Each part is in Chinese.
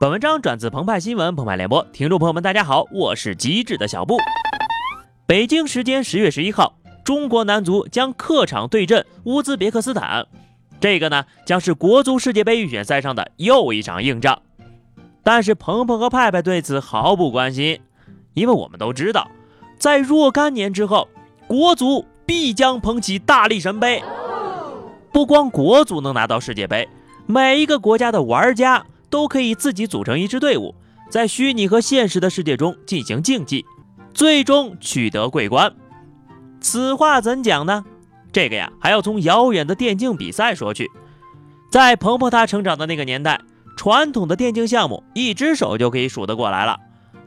本文章转自澎湃新闻、澎湃联播，听众朋友们，大家好，我是机智的小布。北京时间十月十一号，中国男足将客场对阵乌兹别克斯坦，这个呢将是国足世界杯预选赛上的又一场硬仗。但是鹏鹏和派派对此毫不关心，因为我们都知道，在若干年之后，国足必将捧起大力神杯。不光国足能拿到世界杯，每一个国家的玩家。都可以自己组成一支队伍，在虚拟和现实的世界中进行竞技，最终取得桂冠。此话怎讲呢？这个呀，还要从遥远的电竞比赛说去。在鹏鹏他成长的那个年代，传统的电竞项目一只手就可以数得过来了，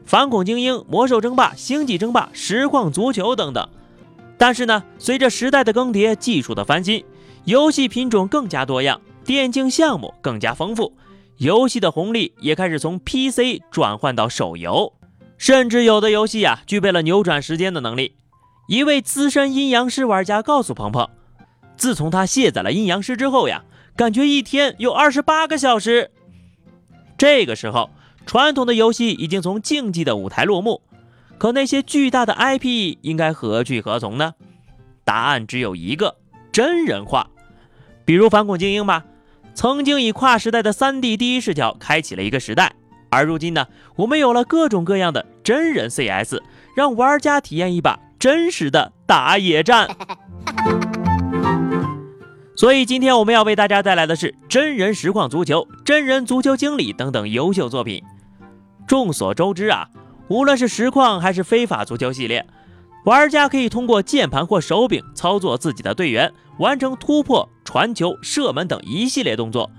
反恐精英、魔兽争霸、星际争霸、实况足球等等。但是呢，随着时代的更迭，技术的翻新，游戏品种更加多样，电竞项目更加丰富。游戏的红利也开始从 PC 转换到手游，甚至有的游戏呀具备了扭转时间的能力。一位资深阴阳师玩家告诉鹏鹏，自从他卸载了阴阳师之后呀，感觉一天有二十八个小时。这个时候，传统的游戏已经从竞技的舞台落幕，可那些巨大的 IP 应该何去何从呢？答案只有一个：真人化。比如反恐精英吧。曾经以跨时代的 3D 第一视角开启了一个时代，而如今呢，我们有了各种各样的真人 CS，让玩家体验一把真实的打野战。所以今天我们要为大家带来的是真人实况足球、真人足球经理等等优秀作品。众所周知啊，无论是实况还是非法足球系列。玩家可以通过键盘或手柄操作自己的队员，完成突破、传球、射门等一系列动作。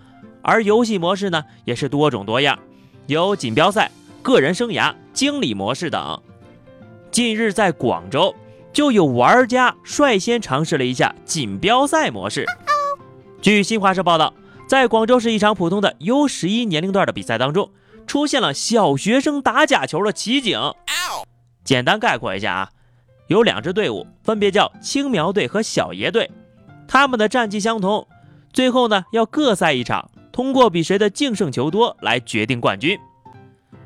而游戏模式呢，也是多种多样，有锦标赛、个人生涯、经理模式等。近日在广州，就有玩家率先尝试了一下锦标赛模式。据新华社报道，在广州市一场普通的 U 十一年龄段的比赛当中，出现了小学生打假球的奇景。简单概括一下啊。有两支队伍，分别叫青苗队和小爷队，他们的战绩相同，最后呢要各赛一场，通过比谁的净胜球多来决定冠军。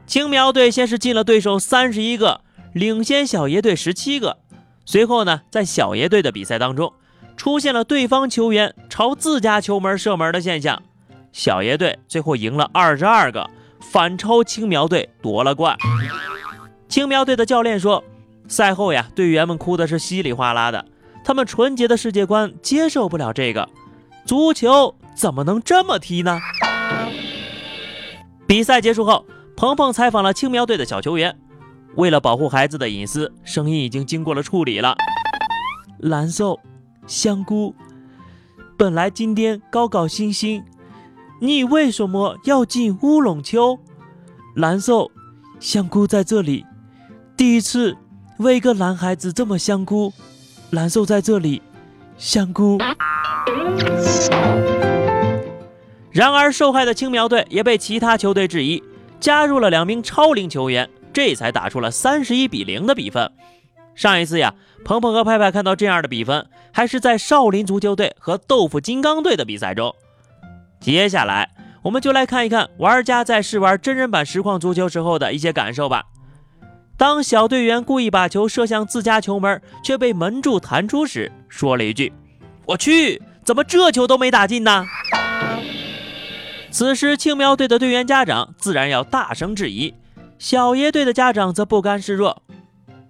青苗队先是进了对手三十一个，领先小爷队十七个。随后呢，在小爷队的比赛当中，出现了对方球员朝自家球门射门的现象，小爷队最后赢了二十二个，反超青苗队夺了冠。青苗队的教练说。赛后呀，队员们哭的是稀里哗啦的，他们纯洁的世界观接受不了这个，足球怎么能这么踢呢？比赛结束后，鹏鹏采访了青苗队的小球员，为了保护孩子的隐私，声音已经经过了处理了。蓝瘦，香菇，本来今天高高兴兴，你为什么要进乌龙球？蓝瘦，香菇在这里，第一次。为一个男孩子这么香菇，难受在这里，香菇。然而，受害的青苗队也被其他球队质疑，加入了两名超龄球员，这才打出了三十一比零的比分。上一次呀，鹏鹏和派派看到这样的比分，还是在少林足球队和豆腐金刚队的比赛中。接下来，我们就来看一看玩家在试玩真人版实况足球时候的一些感受吧。当小队员故意把球射向自家球门，却被门柱弹出时，说了一句：“我去，怎么这球都没打进呢？”此时青苗队的队员家长自然要大声质疑，小爷队的家长则不甘示弱：“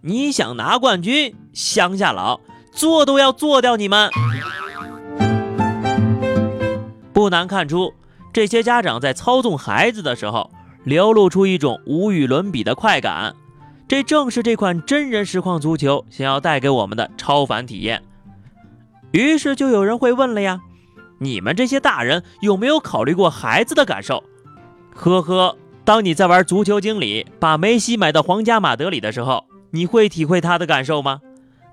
你想拿冠军，乡下佬做都要做掉你们！”不难看出，这些家长在操纵孩子的时候，流露出一种无与伦比的快感。这正是这款真人实况足球想要带给我们的超凡体验。于是就有人会问了呀：你们这些大人有没有考虑过孩子的感受？呵呵，当你在玩足球经理，把梅西买到皇家马德里的时候，你会体会他的感受吗？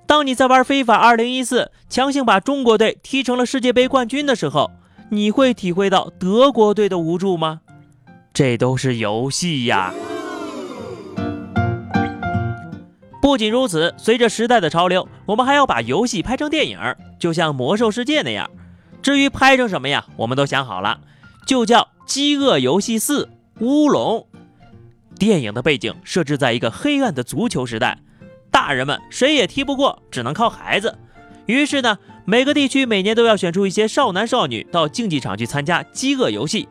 当你在玩非法二零一四，强行把中国队踢成了世界杯冠军的时候，你会体会到德国队的无助吗？这都是游戏呀。不仅如此，随着时代的潮流，我们还要把游戏拍成电影，就像《魔兽世界》那样。至于拍成什么呀，我们都想好了，就叫《饥饿游戏四》，乌龙。电影的背景设置在一个黑暗的足球时代，大人们谁也踢不过，只能靠孩子。于是呢，每个地区每年都要选出一些少男少女到竞技场去参加饥饿游戏。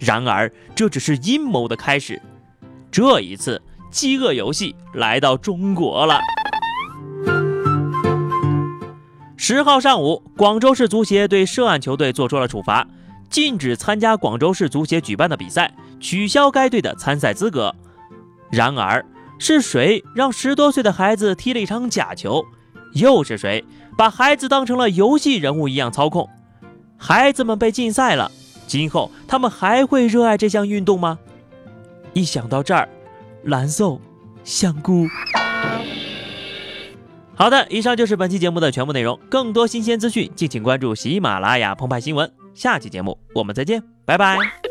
然而，这只是阴谋的开始。这一次，饥饿游戏来到中国了。十号上午，广州市足协对涉案球队做出了处罚，禁止参加广州市足协举办的比赛，取消该队的参赛资格。然而，是谁让十多岁的孩子踢了一场假球？又是谁把孩子当成了游戏人物一样操控？孩子们被禁赛了，今后他们还会热爱这项运动吗？一想到这儿，蓝瘦香菇。好的，以上就是本期节目的全部内容。更多新鲜资讯，敬请关注喜马拉雅澎湃新闻。下期节目我们再见，拜拜。